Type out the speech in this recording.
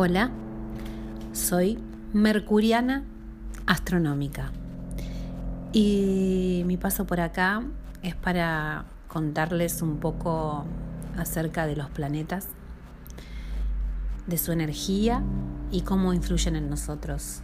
Hola, soy Mercuriana Astronómica. Y mi paso por acá es para contarles un poco acerca de los planetas, de su energía y cómo influyen en nosotros.